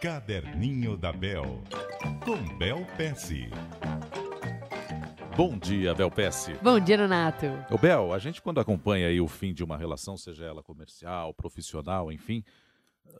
Caderninho da Bel, com Bel Pesce. Bom dia, Bel Pesce. Bom dia, Renato. Ô Bel, a gente quando acompanha aí o fim de uma relação, seja ela comercial, profissional, enfim,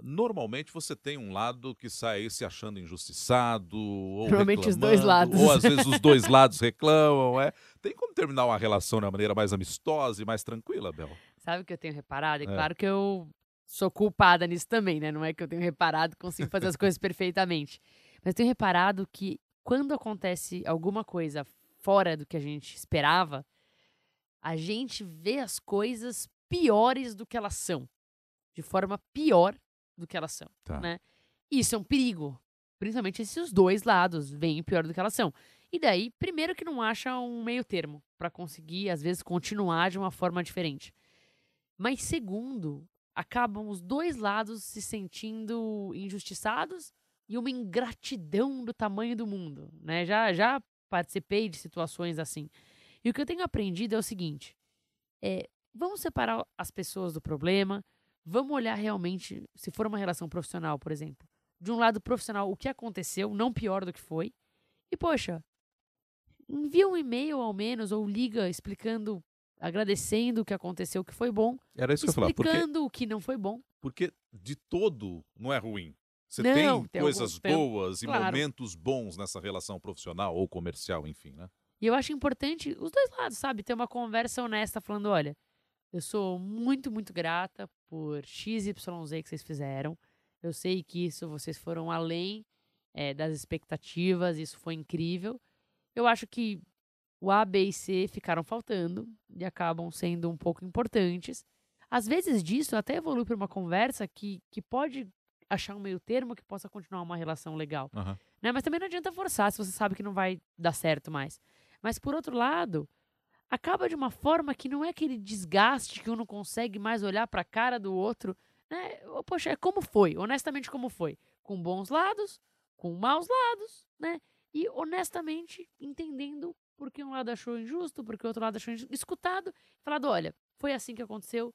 normalmente você tem um lado que sai aí se achando injustiçado, ou Normalmente os dois reclamando, lados. Ou às vezes os dois lados reclamam, é. Tem como terminar uma relação de uma maneira mais amistosa e mais tranquila, Bel? Sabe o que eu tenho reparado? É, É. claro que eu sou culpada nisso também, né? Não é que eu tenho reparado que consigo fazer as coisas perfeitamente. Mas tenho reparado que quando acontece alguma coisa fora do que a gente esperava, a gente vê as coisas piores do que elas são. De forma pior do que elas são. Tá. Né? Isso é um perigo. Principalmente se os dois lados veem pior do que elas são. E daí, primeiro que não acha um meio termo para conseguir, às vezes, continuar de uma forma diferente. Mas segundo, acabam os dois lados se sentindo injustiçados e uma ingratidão do tamanho do mundo, né? Já já participei de situações assim. E o que eu tenho aprendido é o seguinte: é, vamos separar as pessoas do problema, vamos olhar realmente, se for uma relação profissional, por exemplo, de um lado profissional, o que aconteceu, não pior do que foi. E poxa, envia um e-mail ao menos ou liga explicando, agradecendo o que aconteceu, o que foi bom, Era isso que eu porque, explicando o que não foi bom. porque de todo não é ruim. Você Não, tem, tem coisas alguns- tem- boas e claro. momentos bons nessa relação profissional ou comercial, enfim, né? E eu acho importante os dois lados, sabe? Ter uma conversa honesta falando, olha, eu sou muito, muito grata por XYZ que vocês fizeram. Eu sei que isso vocês foram além eh, das expectativas, isso foi incrível. Eu acho que o A, B e C ficaram faltando e acabam sendo um pouco importantes. Às vezes disso até evolui para uma conversa que, que pode achar um meio termo que possa continuar uma relação legal Aham. né? Mas também não adianta forçar se você sabe que não vai dar certo mais. Mas por outro lado, acaba de uma forma que não é aquele desgaste que um não consegue mais olhar para a cara do outro, né? Poxa, é como foi, honestamente como foi, com bons lados, com maus lados, né? E honestamente entendendo por que um lado achou injusto, por que o outro lado achou injusto, escutado, falado, olha, foi assim que aconteceu,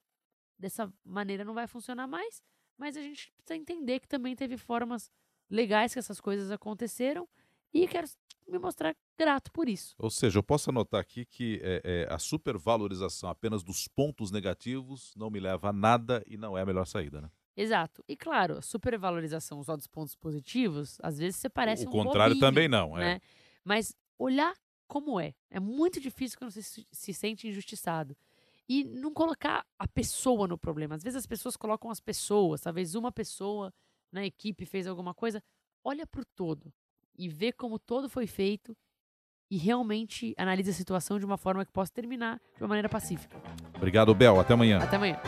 dessa maneira não vai funcionar mais, mas a gente precisa entender que também teve formas legais que essas coisas aconteceram e quero me mostrar grato por isso. Ou seja, eu posso anotar aqui que é, é, a supervalorização apenas dos pontos negativos não me leva a nada e não é a melhor saída, né? Exato. E claro, a supervalorização só dos pontos positivos, às vezes você parece o um contrário bobinho, também não, é. né? Mas olhar como é. É muito difícil quando você se, se sente injustiçado. E não colocar a pessoa no problema. Às vezes as pessoas colocam as pessoas, talvez uma pessoa na equipe fez alguma coisa. Olha pro todo e vê como todo foi feito e realmente analisa a situação de uma forma que possa terminar de uma maneira pacífica. Obrigado, Bel. Até amanhã. Até amanhã.